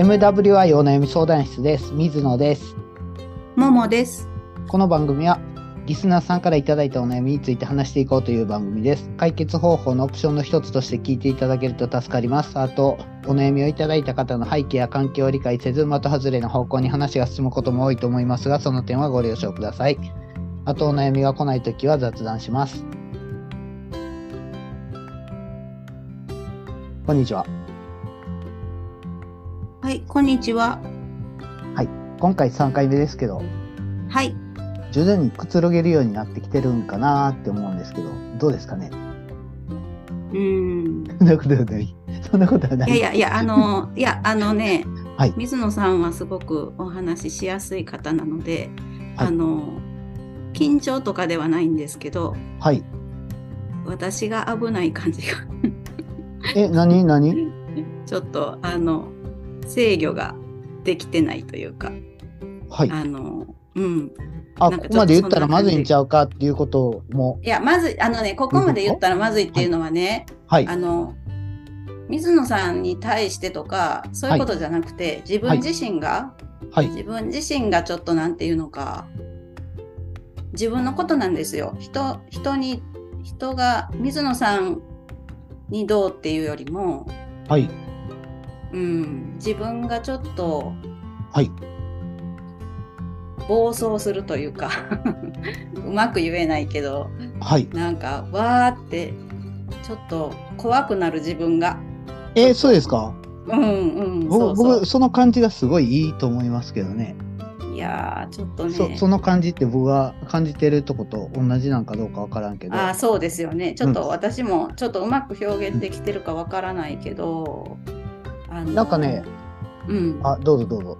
MWI お悩み相談室です。水野です。ももです。この番組はリスナーさんからいただいたお悩みについて話していこうという番組です。解決方法のオプションの一つとして聞いていただけると助かります。あと、お悩みをいただいた方の背景や環境を理解せず、的外れの方向に話が進むことも多いと思いますが、その点はご了承ください。あと、お悩みが来ないときは雑談します。こんにちは。はい、こんにちは。今回3回目ですけど、はい。徐々にくつろげるようになってきてるんかなって思うんですけど、どうですかね？うーん。そんなことはない。そんなことはないい。やいやいや、あの、いや、あのね、はい水野さんはすごくお話ししやすい方なので、はいあの、緊張とかではないんですけど、はい。私が危ない感じが、え、何？何？ちょっと、あの、制御ができてないというか、はい。あの、うん。あ、ここまで言ったらまずいんちゃうかっていうことも、いや、まず、あのね、ここまで言ったらまずいっていうのはね、はい。あの水野さんに対してとかそういうことじゃなくて、自分自身が、はい。自分自身がちょっとなんていうのか自分のことなんですよ人人に人が水野さんにどうっていうよりも、はい。うん、自分がちょっとはい。暴走するというか うまく言えないけどはい。なんかわーってちょっと怖くなる自分が。え、そうですか？うんうん、僕、僕、その感じがすごいいいと思いますけどね。いやーちょっとねそその感じって僕が感じてるとこと同じなんかどうかわからんけど。あーそうですよねちょっうんと私もちょっとうまく表現できてるかわからないけど、あのなんかね、うん。あ、どうぞどうぞ。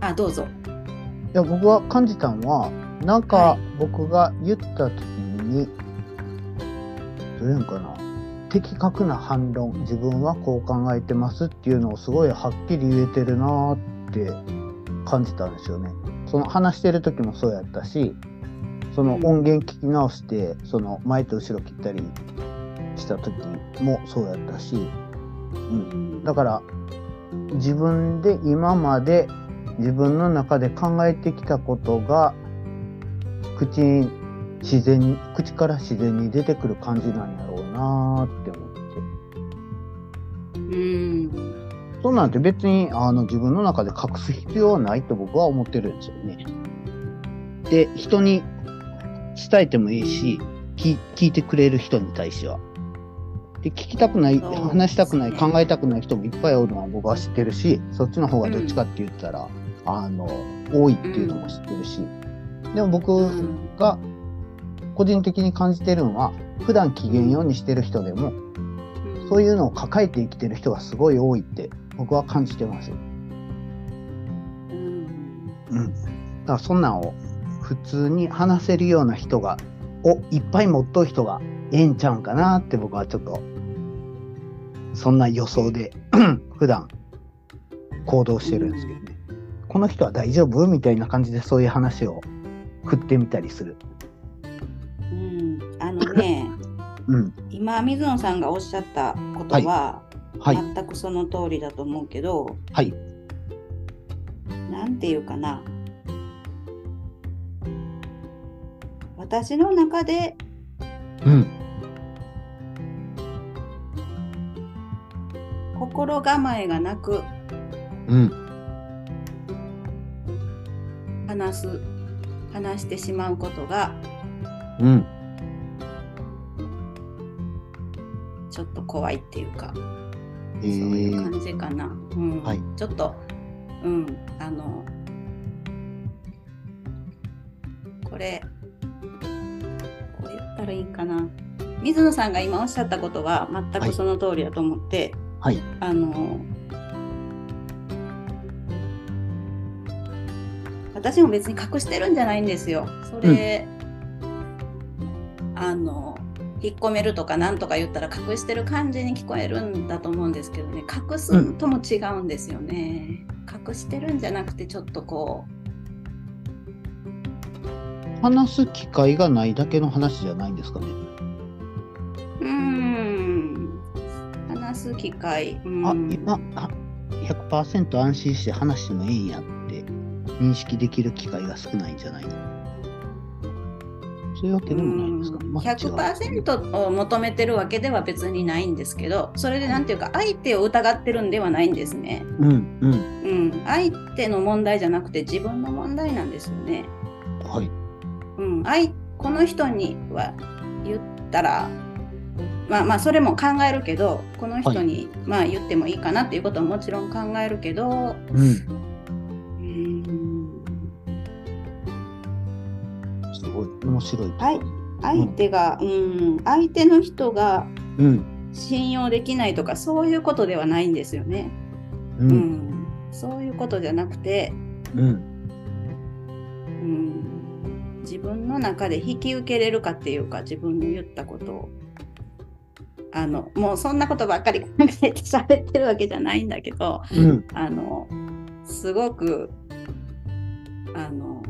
あどうぞ。いや僕は感じたのはなんかはい。僕が言った時に、どういうんかな。的確な反論自分はこう考えてますっていうのをすごいはっきり言えてるなーって感じたんですよね。その話してる時もそうやったしその音源聞き直してその前と後ろ切ったりした時もそうやったし、うん、だから自分で今まで自分の中で考えてきたことが口に自然に口から自然に出てくる感じなんやろうなーって思ってうんそうなんて別にあの自分の中で隠す必要はないと僕は思ってるんですよね。で人に伝えてもいいし聞聞いてくれる人に対しては。で聞きたくない話したくない考えたくない人もいっぱいおるのは僕は知ってるしそっちの方がどっちかって言ったら、あの多いっていうのも知ってるし、でも僕うん。が個人的に感じてるのは普段機嫌ようにしてる人でもそういうのを抱えて生きてる人がすごい多いって僕は感じてます。うん。うん。だからそんなんを普通に話せるような人が、をいっぱい持っとる人がええんちゃうんかなって僕はちょっと、そんな予想で普段行動してるんですけどね。この人は大丈夫みたいな感じでそういう話を振ってみたりする。うんあのねうん。今水野さんがおっしゃったことは、はい。全くその通りだと思うけどはい。なんていうかな私の中でうん。心構えがなくうん。話す話してしまうことがうん。ちょっと怖いっていうか、えそういうー、感じかな、うんはいちょっとうんあのこれこう言ったらいいかな水野さんが今おっしゃったことは全くその通りだと思って、はい。あの私も別に隠してるんじゃないんですよ。それ、あの引っ込めるとかなんとか言ったら隠してる感じに聞こえるんだと思うんですけどね隠すとも違うんですよね。隠してるんじゃなくてちょっとこ話す機会がないだけの話じゃないんですかね。うん話す機会、うん、あ、今、あ、100%安心して話してもいいんやって認識できる機会が少ないんじゃないの？そういうわけでもないんですか、うん。まあ違う100%を求めてるわけでは別にないんですけどそれでなんていうか相手を疑ってるんではないんですね。うんうん。うん、相手の問題じゃなくて自分の問題なんですよね。はい。うん、相この人には言ったらまあまあそれも考えるけどこの人に、まあ言ってもいいかなっていうことはもちろん考えるけどうん。うん。すごい面白い。とこはい。相手が、うん、相手の人がうん。信用できないとかそういうことではないんですよね。ううんん、そういうことじゃなくて、うん。うん、自分の中で引き受けれるかっていうか自分の言ったことをあのもうそんなことばっかり考えて喋ってるわけじゃないんだけどうん。あのすごくあの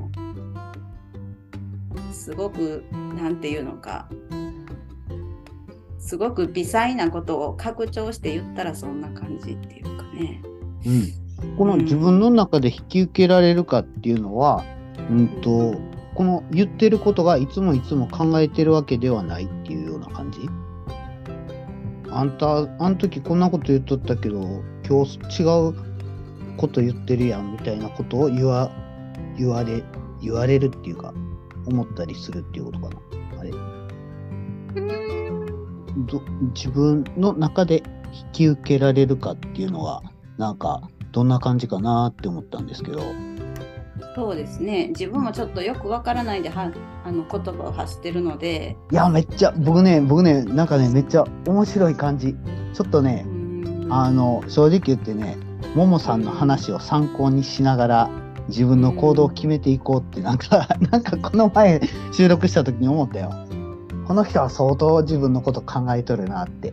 すごくなんていうのかすごく微細なことを拡張して言ったらそんな感じっていうかね。うん、この自分の中で引き受けられるかっていうのは、うんとこの言ってることがいつもいつも考えてるわけではないっていうような感じ？あんたあの時こんなこと言っとったけど今日違うこと言ってるやんみたいなことを言わ言われ言われるっていうか思ったりするっていうことかな。あれ。ど自分の中で引き受けられるかっていうのはなんかどんな感じかなって思ったんですけど。そうですね。自分もちょっとよくわからないではあの言葉を発してるので。いやめっちゃ僕ね僕ねなんかねめっちゃ面白い感じ。ちょっとねうん。あの正直言ってねももさんの話を参考にしながら自分の行動を決めていこうってなんか なんかこの前収録した時に思ったよ。この人は相当自分のこと考えとるなって、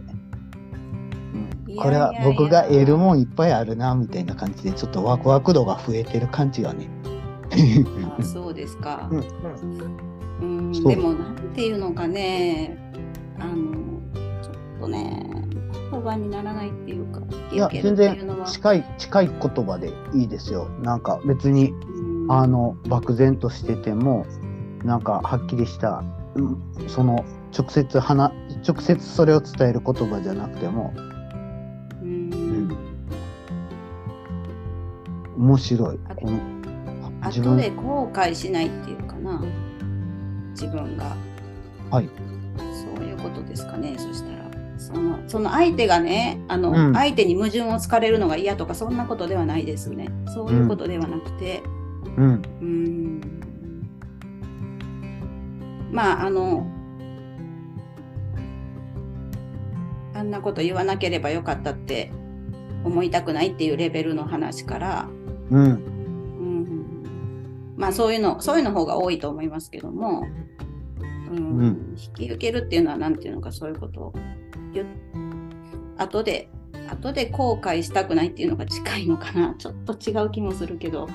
うん、これは僕が得るもんいっぱいあるなみたいな感じでちょっとワクワク度が増えてる感じがねあそうですか。う。んでもなんていうのかね。あのちょっとね言葉にならないっていうかいや全然近い近い言葉でいいですよ。なんか別にうん。あの漠然としててもなんかはっきりしたうんその直接話直接それを伝える言葉じゃなくてもうん。面白い。あこの自後で分。後悔しないっていうかな。自分が。はい。そういうことですかね。そしたらそのその相手がねあの、うん。相手に矛盾をつかれるのが嫌とかそんなことではないですね。そういうことではなくて。うん。うーん。まああのあんなこと言わなければよかったって思いたくないっていうレベルの話から、うんうん、まあそういうのそういうの方が多いと思いますけども、うんうん。引き受けるっていうのは何ていうのかそういうことを後で後で後悔したくないっていうのが近いのかな。ちょっと違う気もするけど。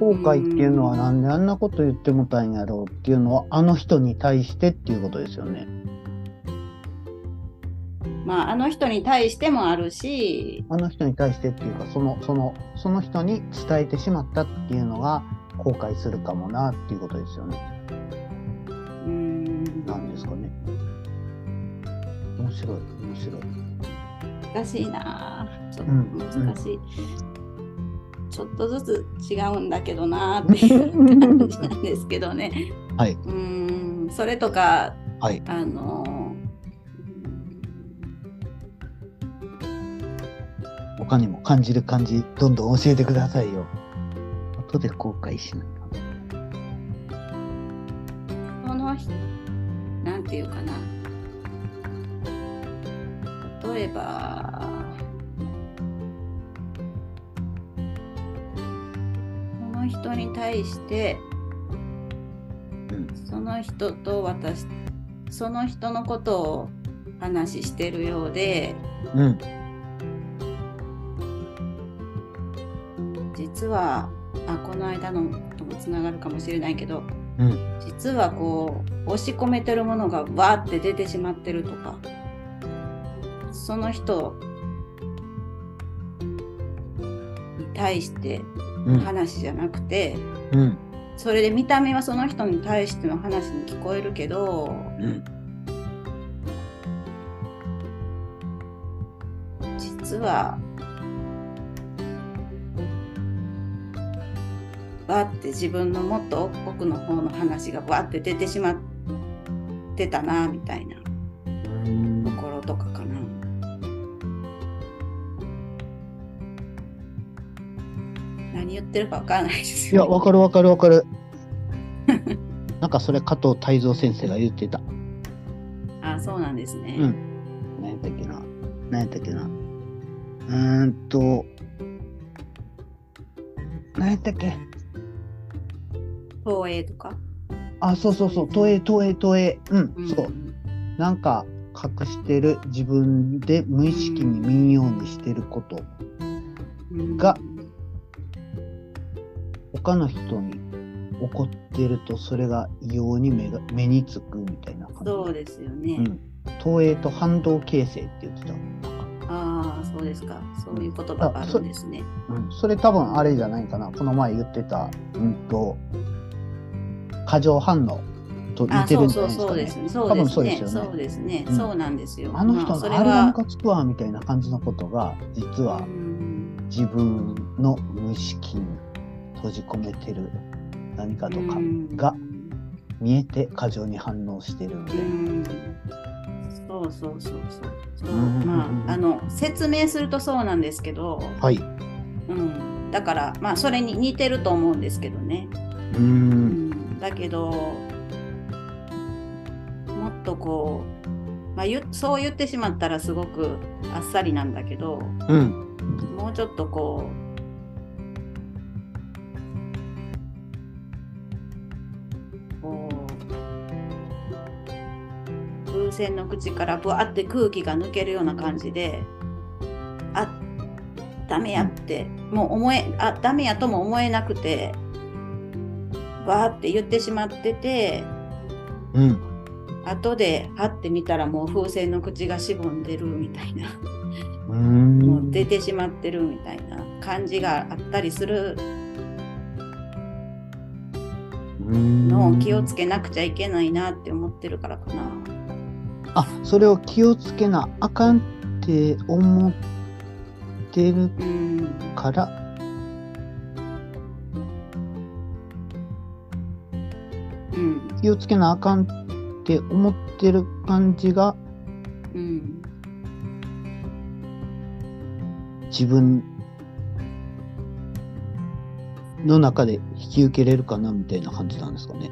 後悔っていうのはなんであんなこと言ってもたんやろうっていうのはあの人に対してっていうことですよね。まあ、あの人に対してもあるし、あの人に対してっていうかそのそのその人に伝えてしまったっていうのが後悔するかもなっていうことですよね。うーん、なんですかね。面白い面白い。難しいな。あ。ちょっうん。と難しい。ちょっとずつ違うんだけどなあっていう感じなんですけどね。はい。うーん、それとか、はい。あの他にも感じる感じどんどん教えてくださいよ後で後悔しない。その人、なんていうかな。例えば、その人に対して、うん。その人と私、その人のことを話してるようで、うん。実は、あこの間のともつながるかもしれないけど、うん実はこう押し込めてるものがわーって出てしまってるとか対してうん。話じゃなくて、うん。それで見た目はその人に対しての話に聞こえるけど、うん。実はバって自分のもっと奥の方の話がバって出てしまってたなみたいなうんところとかかな。何言ってるかわからないですいや、よ、わかるわかるわかる。なんかそれ加藤泰造先生が言ってた。あそうなんですね。うん何やったっけな何やったっけなうーんと、何やったっけ東映とか？あ、そうそうそう、東映、東映、東映。うん、うんそう。なんか隠してる自分で無意識に見んようにしてること、うんが他の人に起こってるとそれが異様に目が目につくみたいな感じ。そうですよね。うん。東映と反動形成って言ってた。ああ、そうですか。そういう言葉があるんですね。うん、それ多分あれじゃないかな。この前言ってた、うんと、過剰反応と似あ、てるそんじゃないですかね。うそうそうですね。そう多分ですね。そうですよねそうですね。うんそうなんですよ。あの人のあれがムは、カつくわみたいな感じのことが、実はうん自分の無意識に閉じ込めてる何かとかうんが見えて過剰に反応してるんで。うんそうそうそうそう。そううんまあ、あの、説明するとそうなんですけど、はい。うん。だから、まあ、それに似てると思うんですけどね。う。うんんだけどもっとこう、まあ、ゆそう言ってしまったらすごくあっさりなんだけどうん。もうちょっとこうこう風船の口からぶわって空気が抜けるような感じであダメやって、もう思えあダメやとも思えなくてわーって言ってしまっててうん。後ではってみたらもう風船の口がしぼんでるみたいな。もう出てしまってるみたいな感じがあったりするのを気をつけなくちゃいけないなって思ってるからかな。あ、それを気をつけなあかんって思ってるうんから、気をつけなあかんって思ってる感じがうん自分の中で引き受けれるかなみたいな感じなんですかね。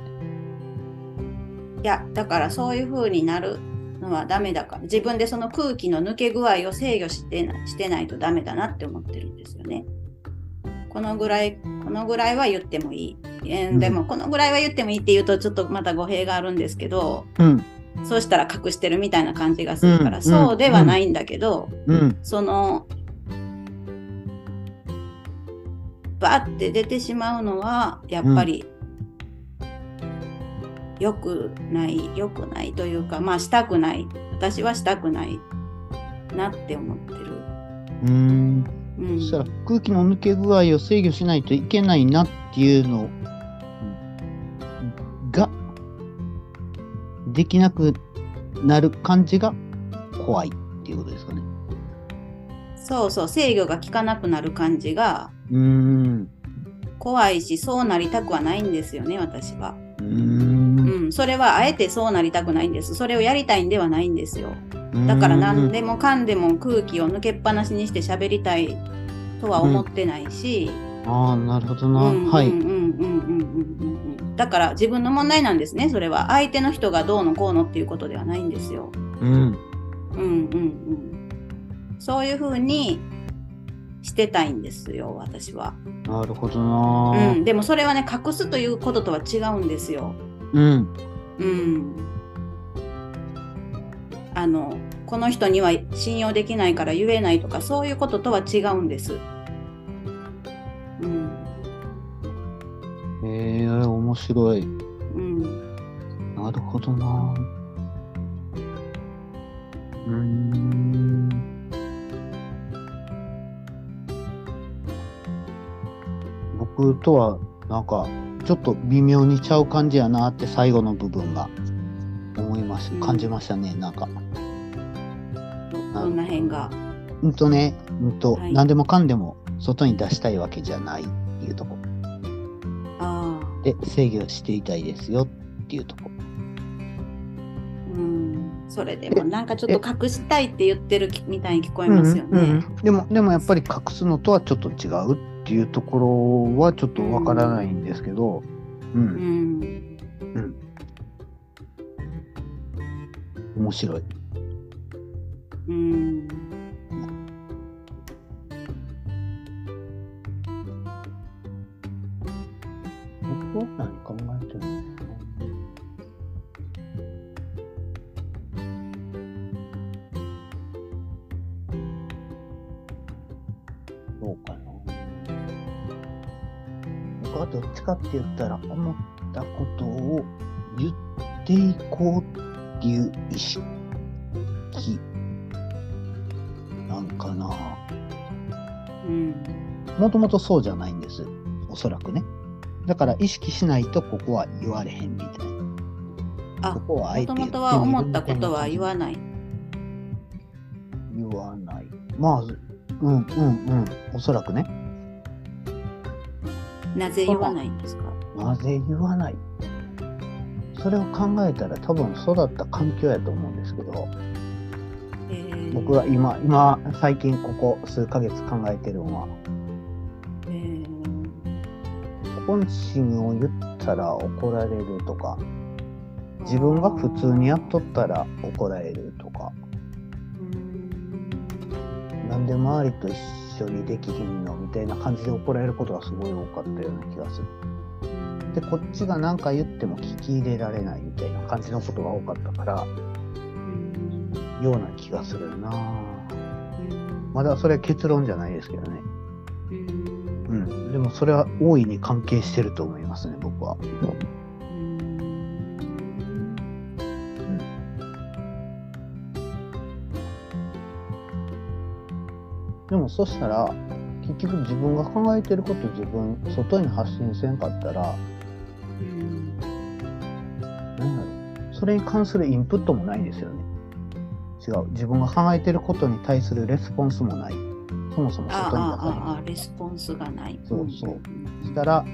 いやだからそういう風になるのはダメだから自分でその空気の抜け具合を制御してなしてないとダメだなって思ってるんですよね。このぐらいこのぐらいは言ってもいい。えーうんでもこのぐらいは言ってもいいって言うとちょっとまた語弊があるんですけどうん。そうしたら隠してるみたいな感じがするから、うんそうではないんだけど、うん。そのバッて出てしまうのはやっぱり良くない良くないというかまあしたくない私はしたくないなって思ってる。うーん。うんそしたら空気の抜け具合を制御しないといけないなっていうのできなくなる感じが怖いっていうことですかね。そうそう制御が効かなくなる感じがうーん。怖いしそうなりたくはないんですよね私は。うーんうん、それはあえてそうなりたくないんです。それをやりたいんではないんですよ。だから何でもかんでも空気を抜けっぱなしにして喋りたいとは思ってないし、ああ、なるほどな。うんはい。うんうんうんうんうんうんうんだから自分の問題なんですね、それは。相手の人がどうのこうのっていうことではないんですよ。うん。うんうんうん。そういうふうにしてたいんですよ、私は。なるほどな。うん、でもそれはね、隠すということとは違うんですよ。うん。うん。あの、この人には信用できないから言えないとか、そういうこととは違うんです。ええ面白い。うん。なるほどな。うーん。僕とはなんかちょっと微妙にちゃう感じやなって最後の部分が思いましうん感じましたね、なんか。どんな辺が。うんとね、うんと、はい何でもかんでも外に出したいわけじゃないっていうとこ。で制御していたいですよっていうとこうん。それでもなんかちょっと隠したいって言ってるみたいに聞こえますよね。うんうんうんでもでもやっぱり隠すのとはちょっと違うっていうところはちょっとわからないんですけど、うんうん。面白い。うん。僕は何考えてるのどうかな。僕はどっちかって言ったら思ったことを言っていこうっていう意識なんかな。うん。もともとそうじゃないんです。おそらくねだから意識しないとここは言われへんみたいなあ、ここはもともとは思ったことは言わない。言わない。まあ、うんうんうん、おそらくね。なぜ言わないんですか？なぜ言わない？それを考えたら多分育った環境やと思うんですけど、えー僕が今、今、最近ここ数ヶ月考えてるのは、えー本心を言ったら怒られるとか、自分が普通にやっとったら怒られるとか、うん。なんで周りと一緒にできひんのみたいな感じで怒られることがすごい多かったような気がする。で、こっちが何か言っても聞き入れられないみたいな感じのことが多かったから、うんような気がするな。まだそれは結論じゃないですけどね。うん。でもそれは大いに関係してると思いますね、僕は。でもそしたら、結局自分が考えてること自分、外に発信せんかったら、うん何やろうそれに関するインプットもないんですよね。違う。自分が考えてることに対するレスポンスもない。そもそもあ外に出あさない。ああレスポンスがない。そうそうしたら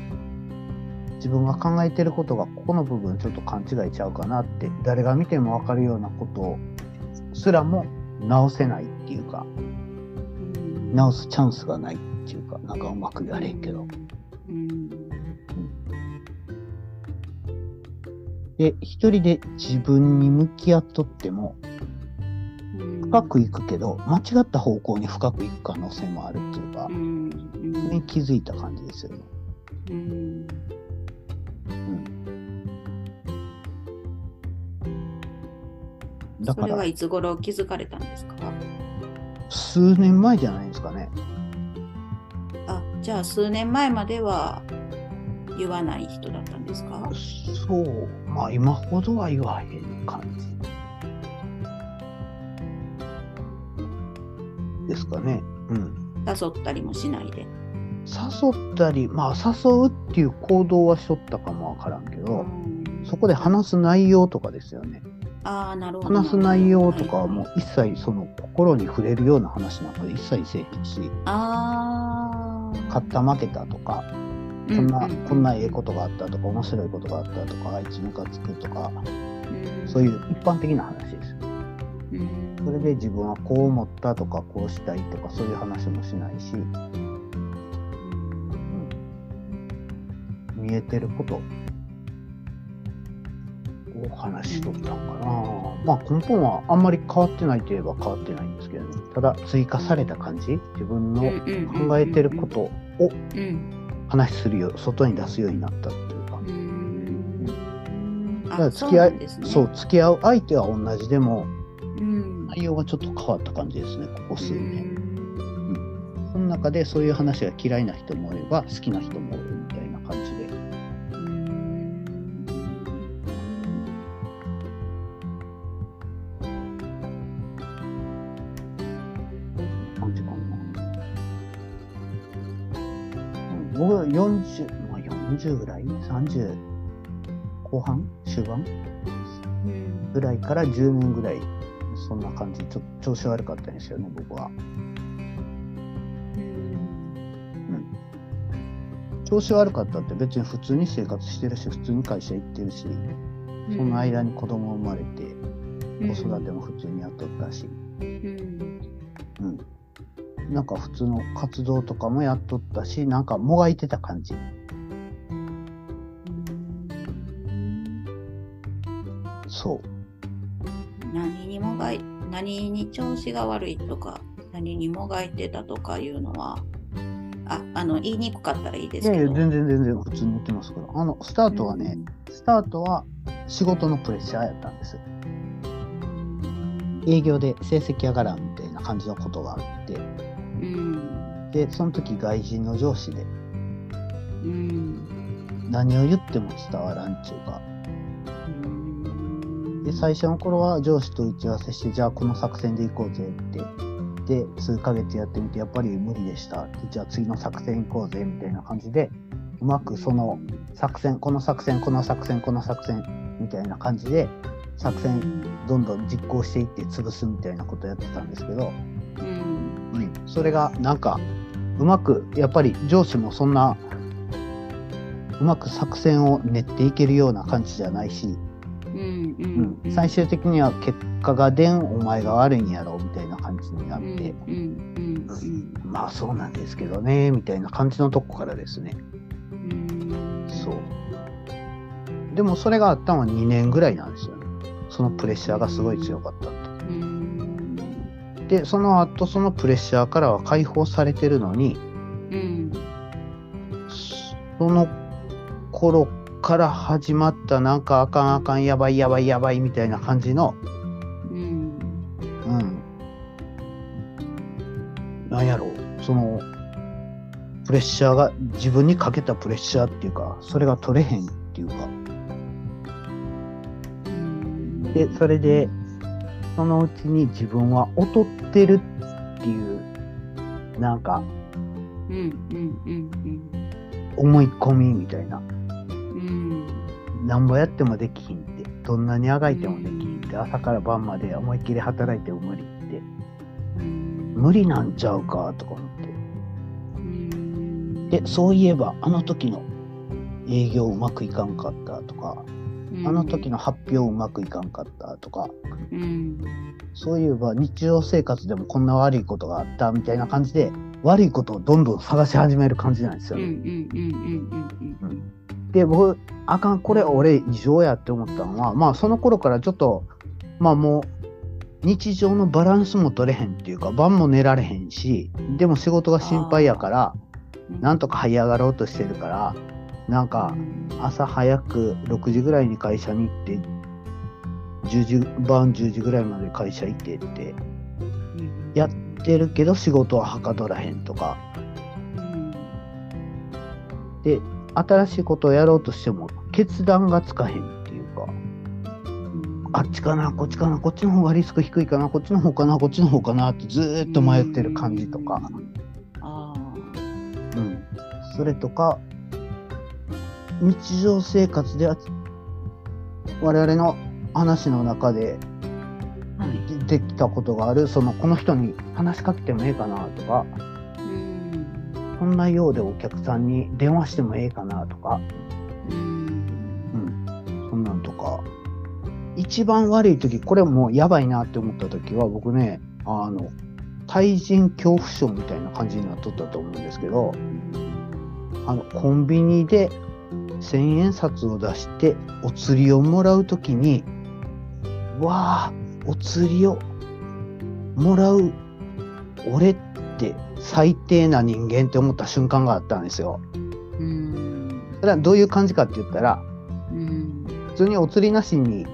自分が考えてることがここの部分ちょっと勘違いちゃうかなって誰が見ても分かるようなことすらも直せないっていうかうん直すチャンスがないっていうかなんかうまく言われへんけど。うんで一人で自分に向き合っとってもうん深くいくけど間違った方向に深くいく可能性もあるっていうかうん。それに気づいた感じですよね。うん。だからそれはいつ頃気づかれたんですか？数年前じゃないですかね。あじゃあ数年前までは言わない人だったんですか？そう、まあ今ほどは言わへん感じですかね。うん。誘ったりもしないで。誘ったり、まあ誘うっていう行動はしとったかもわからんけど、そこで話す内容とかですよね。ああなるほど。話す内容とかはもう一切その心に触れるような話なんか一切せえへんし、ああ。勝った負けたとか、こんな、こんなええことがあったとか、面白いことがあったとか、あいつムカつくとか、そういう一般的な話です。うん。それで自分はこう思ったとかこうしたいとかそういう話もしないし、見えてることを話しとったのかな。まあ根本はあんまり変わってないといえば変わってないんですけどね。ただ追加された感じ、自分の考えてることをうん。話するよ、外に出すようになったっていうか。うん。だからあ付き合いそうねそう、付き合う相手は同じでもうん。内容がちょっと変わった感じですね、ここ数う年。んその中でそういう話が嫌いな人もいれば好きな人もいるみたいな感じで。うん。僕は40、まあ、40ぐらい ?30 後半？終盤？うんぐらいから10年ぐらい、そんな感じ。ちょっと調子悪かったんですよね、僕は。調子悪かったって別に普通に生活してるし、普通に会社行ってるし、その間に子供生まれて、子育ても普通にやっとったし、うんうん。なんか普通の活動とかもやっとったし、なんかもがいてた感じ。何に調子が悪いとか何にもがいてたとかいうのはああの言いにくかったらいいでいやいや、すけど全然全然普通に言ってますから。あの、スタートはね、スタートは仕事のプレッシャーやったんです。営業で成績上がらんみたいな感じのことがあって、うん。で、その時外人の上司で。うん。何を言っても伝わらんちゅうか、うんで、最初の頃は上司と打ち合わせして、じゃあこの作戦で行こうぜって。で、数ヶ月やってみて、やっぱり無理でした。じゃあ次の作戦行こうぜみたいな感じで、うまくその作戦、この作戦、この作戦、この作戦みたいな感じで、作戦どんどん実行していって潰すみたいなことやってたんですけど、うん。それがなんかうまくやっぱり上司もそんなうまく作戦を練っていけるような感じじゃないし、うんううんうん。最終的には結果が出んお前が悪いんやろみたいな感じになって、うんまあそうなんですけどねみたいな感じのとこからですね。うん。そう。でもそれがあったのは2年ぐらいなんですよね。そのプレッシャーがすごい強かったって。うん。でその後そのプレッシャーからは解放されてるのにうん。その頃から始まったなんかあかんあかんやばいやばいやばいみたいな感じのうん。うん。なんやろう。そのプレッシャーが自分にかけたプレッシャーっていうかそれが取れへんっていうか。うん。でそれでそのうちに自分は劣ってるっていうなんかうんうんうん思い込みみたいな。うんなんぼやってもできひんって。どんなにあがいてもできひんって。朝から晩まで思いっきり働いても無理って。うん無理なんちゃうかとか思って。うん。でそういえばあの時の営業うまくいかんかったとかあの時の発表うまくいかんかったとかうん。そういえば日常生活でもこんな悪いことがあったみたいな感じで悪いことをどんどん探し始める感じなんですよね。で僕あかんこれ俺異常やって思ったのはまあその頃からちょっとまあもう日常のバランスも取れへんっていうか晩も寝られへんしでも仕事が心配やからうんなんとか這い上がろうとしてるからなんか朝早く6時ぐらいに会社に行って10時晩10時ぐらいまで会社行ってってうん。やってるけど仕事ははかどらへんとか。うん。で新しいことをやろうとしても決断がつかへんっていうか。あっちかなこっちかなこっちの方がリスク低いかなこっちの方かなこっちの方かなってずーっと迷ってる感じとか、あうん、それとか日常生活では我々の話の中であはい。出てきたことがあるそのこの人に話しかけてもええかなとかうんこんなようでお客さんに電話してもええかなとか。うん。そんなんとか。一番悪い時これもうやばいなって思った時は僕ねあの対人恐怖症みたいな感じになっとったと思うんですけどあのコンビニで千円札を出してお釣りをもらう時にわあお釣りをもらう俺って最低な人間って思った瞬間があったんですよ。うんそれはどういう感じかって言ったらうん普通にお釣りなしに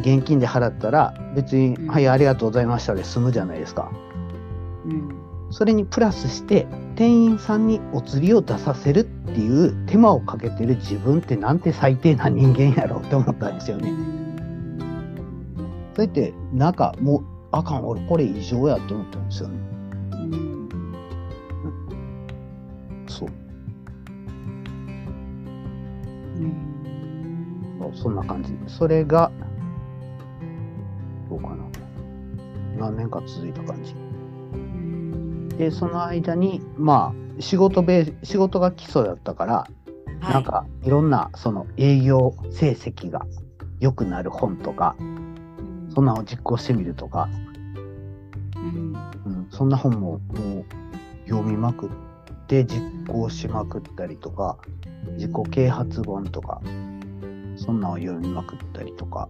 現金で払ったら別に「うんはいありがとうございました」で済むじゃないですか。うんそれにプラスして店員さんにお釣りを出させるっていう手間をかけてる自分ってなんて最低な人間やろうって思ったんですよね。それってなんかもうあかん俺これ異常やと思ったんですよね。うん、そう。うん、そんな感じ。それが、どうかな。何年か続いた感じ。で、その間に、まあ、仕事べ仕事が基礎だったから、はい、なんかいろんなその営業成績が良くなる本とか、そんなのを実行してみるとか、うん。うん、そんな本ももう読みまくって実行しまくったりとか自己啓発本とかそんなのを読みまくったりとか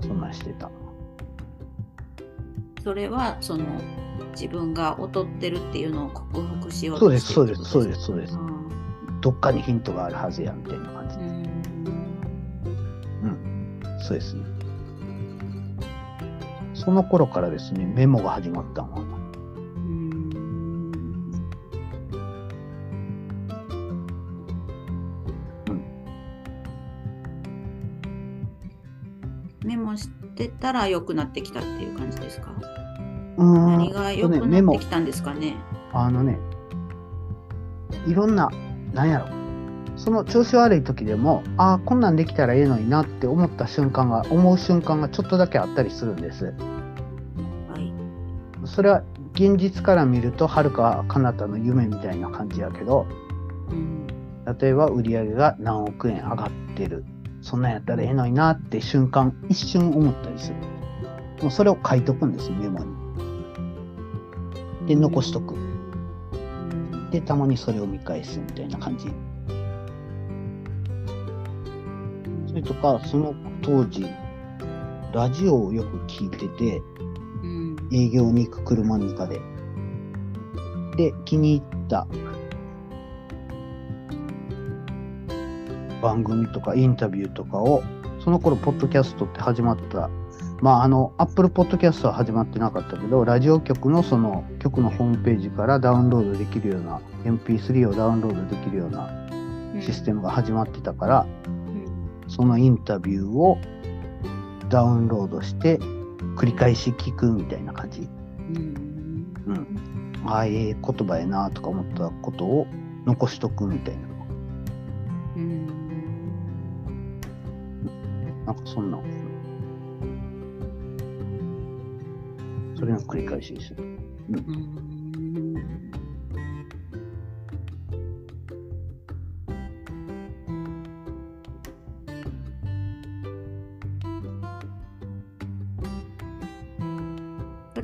そんなんしてた。それはその自分が劣ってるっていうのを克服しようそうですとしてるそうですそうですそうです。うんどっかにヒントがあるはずやみたいな感じうで、ん。そうですねその頃からですねメモが始まったの。メモしてたら良くなってきたっていう感じですか？うーん何が良くなってきたんですかね？あのね、いろんな、なんやろ、その調子悪い時でも、ああ、こんなんできたらええのになって思った瞬間が、思う瞬間がちょっとだけあったりするんです。はいそれは現実から見ると、はるか彼方の夢みたいな感じやけど、うん例えば売り上げが何億円上がってる。そんなんやったらええのになって瞬間、一瞬思ったりする。もうそれを書いとくんです、メモに。で残しとくうんで、たまにそれを見返すみたいな感じ。それとか、その当時、ラジオをよく聞いてて、うん営業に行く車の中で。で、気に入った番組とかインタビューとかを、その頃、ポッドキャストって始まった。まあ、あの、アップルポッドキャストは始まってなかったけど、ラジオ局のその局のホームページからダウンロードできるような、MP3 をダウンロードできるようなシステムが始まってたから、うんそのインタビューをダウンロードして繰り返し聞くみたいな感じ。うんうん。ああ、ええ言葉やなとか思ったことを残しとくみたいな。うんなんかそんな。それの繰り返しですよ。うん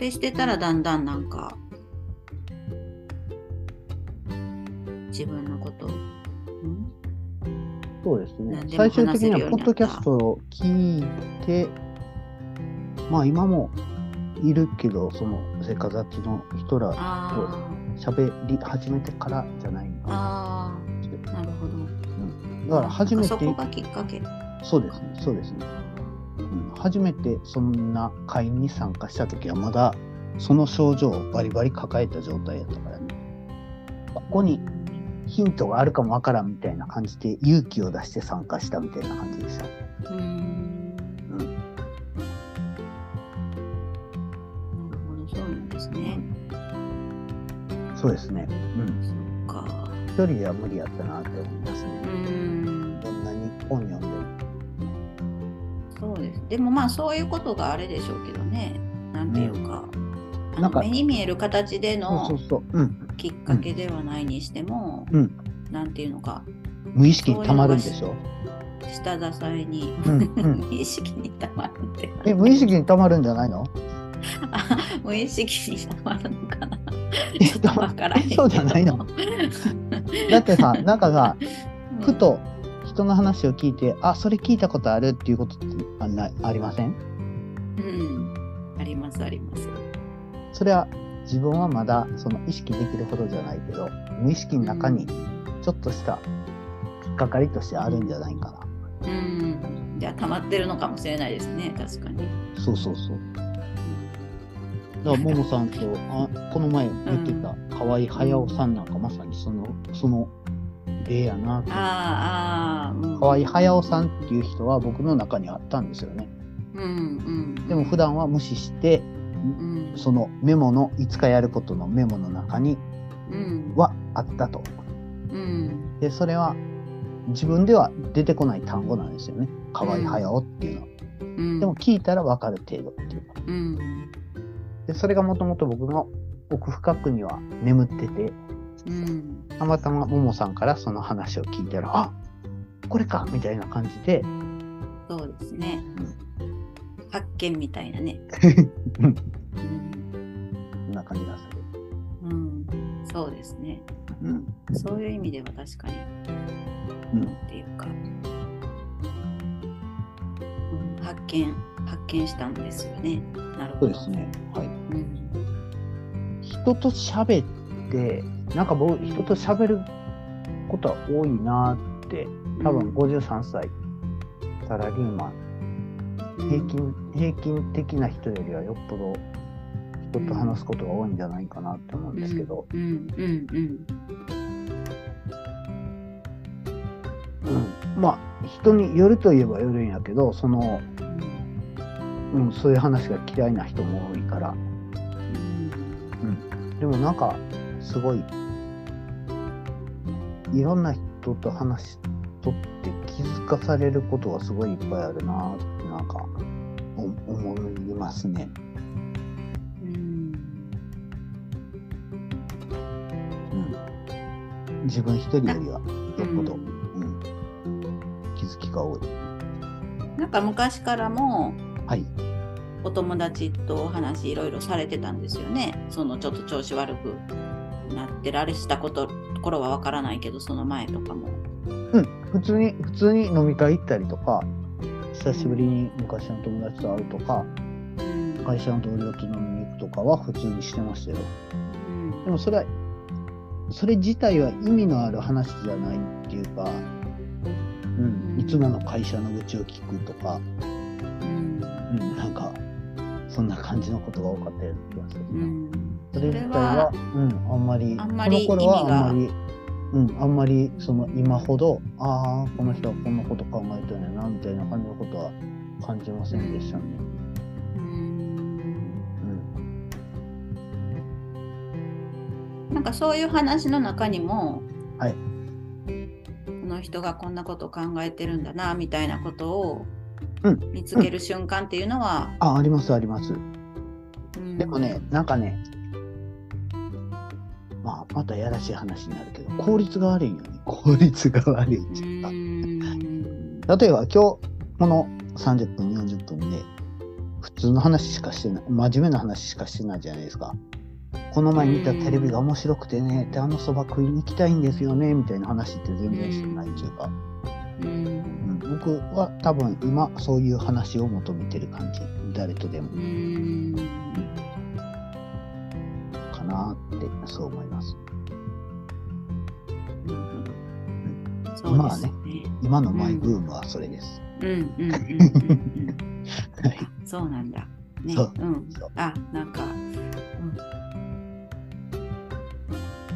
れしてたらだんだんなんか自分のことそうですね。最終的にはポッドキャストを聞いて、まあ今もいるけど、その生活雑の人らあ喋り始めてからじゃないかな。ああなるほど。うん、だから初めてそこがきっかけ。そうですね、そうですね。うん、初めてそんな会に参加した時はまだその症状をバリバリ抱えた状態やったからね。ここにヒントがあるかもわからんみたいな感じで勇気を出して参加したみたいな感じでした。うんうん、なるほどそうなんですねそうですね。うん。そっか一人では無理やったなって思いますうね。んどんなに本読。そうです。でもまあそういうことがあれでしょうけどね。なんていうか,、あなんか。の目に見える形での。きっかけではないにしても、うん。なんていうのか。無意識に溜まるんでしょ。下支えに、うんうん。無意識にたまるってえ、無意識に溜まるんじゃないの？あ 無意識にたまるのかな。えちょっとわからへんけど。そうじゃないの？だってさ、なんかさ、うんふと人の話を聞いて、あ、それ聞いたことあるっていうことってあなありません？うん。ありますあります。それは自分はまだその意識できるほどじゃないけど、無意識の中にちょっとした引っかかりとしてあるんじゃないかな。うん。じゃあ溜まってるのかもしれないですね。確かに。そうそうそう。だから、ももさんと、あこの前言ってた河合隼さんなんかまさにその、その例やなと。ああうん、河合隼さんっていう人は僕の中にあったんですよね。うんうんでも普段は無視して、うんそのメモの、いつかやることのメモの中にうんはあったと。うんで、それは自分では出てこない単語なんですよね。可愛いはよっていうのは。うんでも聞いたら分かる程度っていうか。うんで、それがもともと僕の奥深くには眠ってて、うんたまたまももさんからその話を聞いたら、あこれかみたいな感じで、そうですね。発見みたいなね。うんうんこんな感じがする。うん、そうですね。うん。そういう意味では確かに、うんっていうか、うん、発見、発見したんですよね。なるほど。そうですね。はい。うん。人と喋って、なんか僕、人と喋ることは多いなって、多分53歳、サラリーマン、平均、平均的な人よりはよっぽど人と話すことが多いんじゃないかなって思うんですけど、うんうんうんうんまあ、人によるといえばよるんやけど、その、うん。うん、そういう話が嫌いな人も多いから、でもなんか、すごい、いろんな人と話しとって気づかされることがすごいいっぱいあるなって、なんか、お思いますね。うんうん。自分一人よりは、よっぽど、ううんん、気づきが多い。なんか昔からもはい。お友達とお話いろいろされてたんですよね。そのちょっと調子悪くなってられしたこと頃はわからないけどその前とかも。うん。普通に、普通に飲み会行ったりとか、久しぶりに昔の友達と会うとか、うん会社の同僚と飲みに行くとかは普通にしてましたよ。うんでもそれは、それ自体は意味のある話じゃないっていうか、うん、いつもの会社の愚痴を聞くとか、うんうん、なんか、そんな感じのことが多かったような気がするな。うんそれ自体は、うん、あんまり、あんまりその頃はあんまり、うん、あんまり、その今ほど、ああ、この人はこんなこと考えてるんやな、みたいな感じのことは感じませんでしたね。うんうん。なんかそういう話の中にも、はいこの人がこんなこと考えてるんだなみたいなことをうん見つける瞬間っていうのは、あ、あります、あります。うんでもね、なんかね、まあ、またやらしい話になるけど、効率が悪いよね。効率が悪いっうていうか。ん例えば今日、この30分、40分で、普通の話しかしてない、真面目な話しかしてないじゃないですか。この前見たテレビが面白くてね、であのそば食いに行きたいんですよね、みたいな話って全然してないっていうか、うんうん、僕は多分今そういう話を求めてる感じ。誰とでもなって、そう思います。なるほどそう今はね。今のマイブームはそれです。うんうんうんうんうんはい。そうなんだ。ね。そううん。あ、なんか、うん。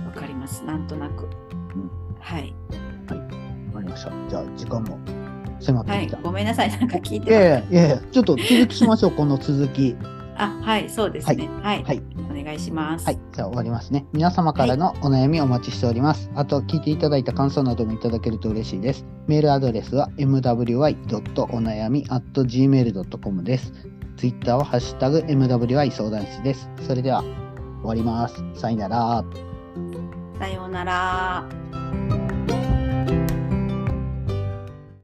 わかります。なんとなく。んはい。わかりました。じゃあ、時間も迫ってきた。。はいごめんなさい。なんか聞いいてやいやいやいや、ちょっと続きしましょう、この続き。あ、はい、そうですね。はい。はいお願いします。はい、じゃあ終わりますね。皆様からのお悩みお待ちしております。あと、聞いていただいた感想などもいただけると嬉しいです。メールアドレスは mwy.onayami.gmail.com です。ツイッターはハッシュタグ mwy 相談室です。それでは終わります。さよなら。さようなら。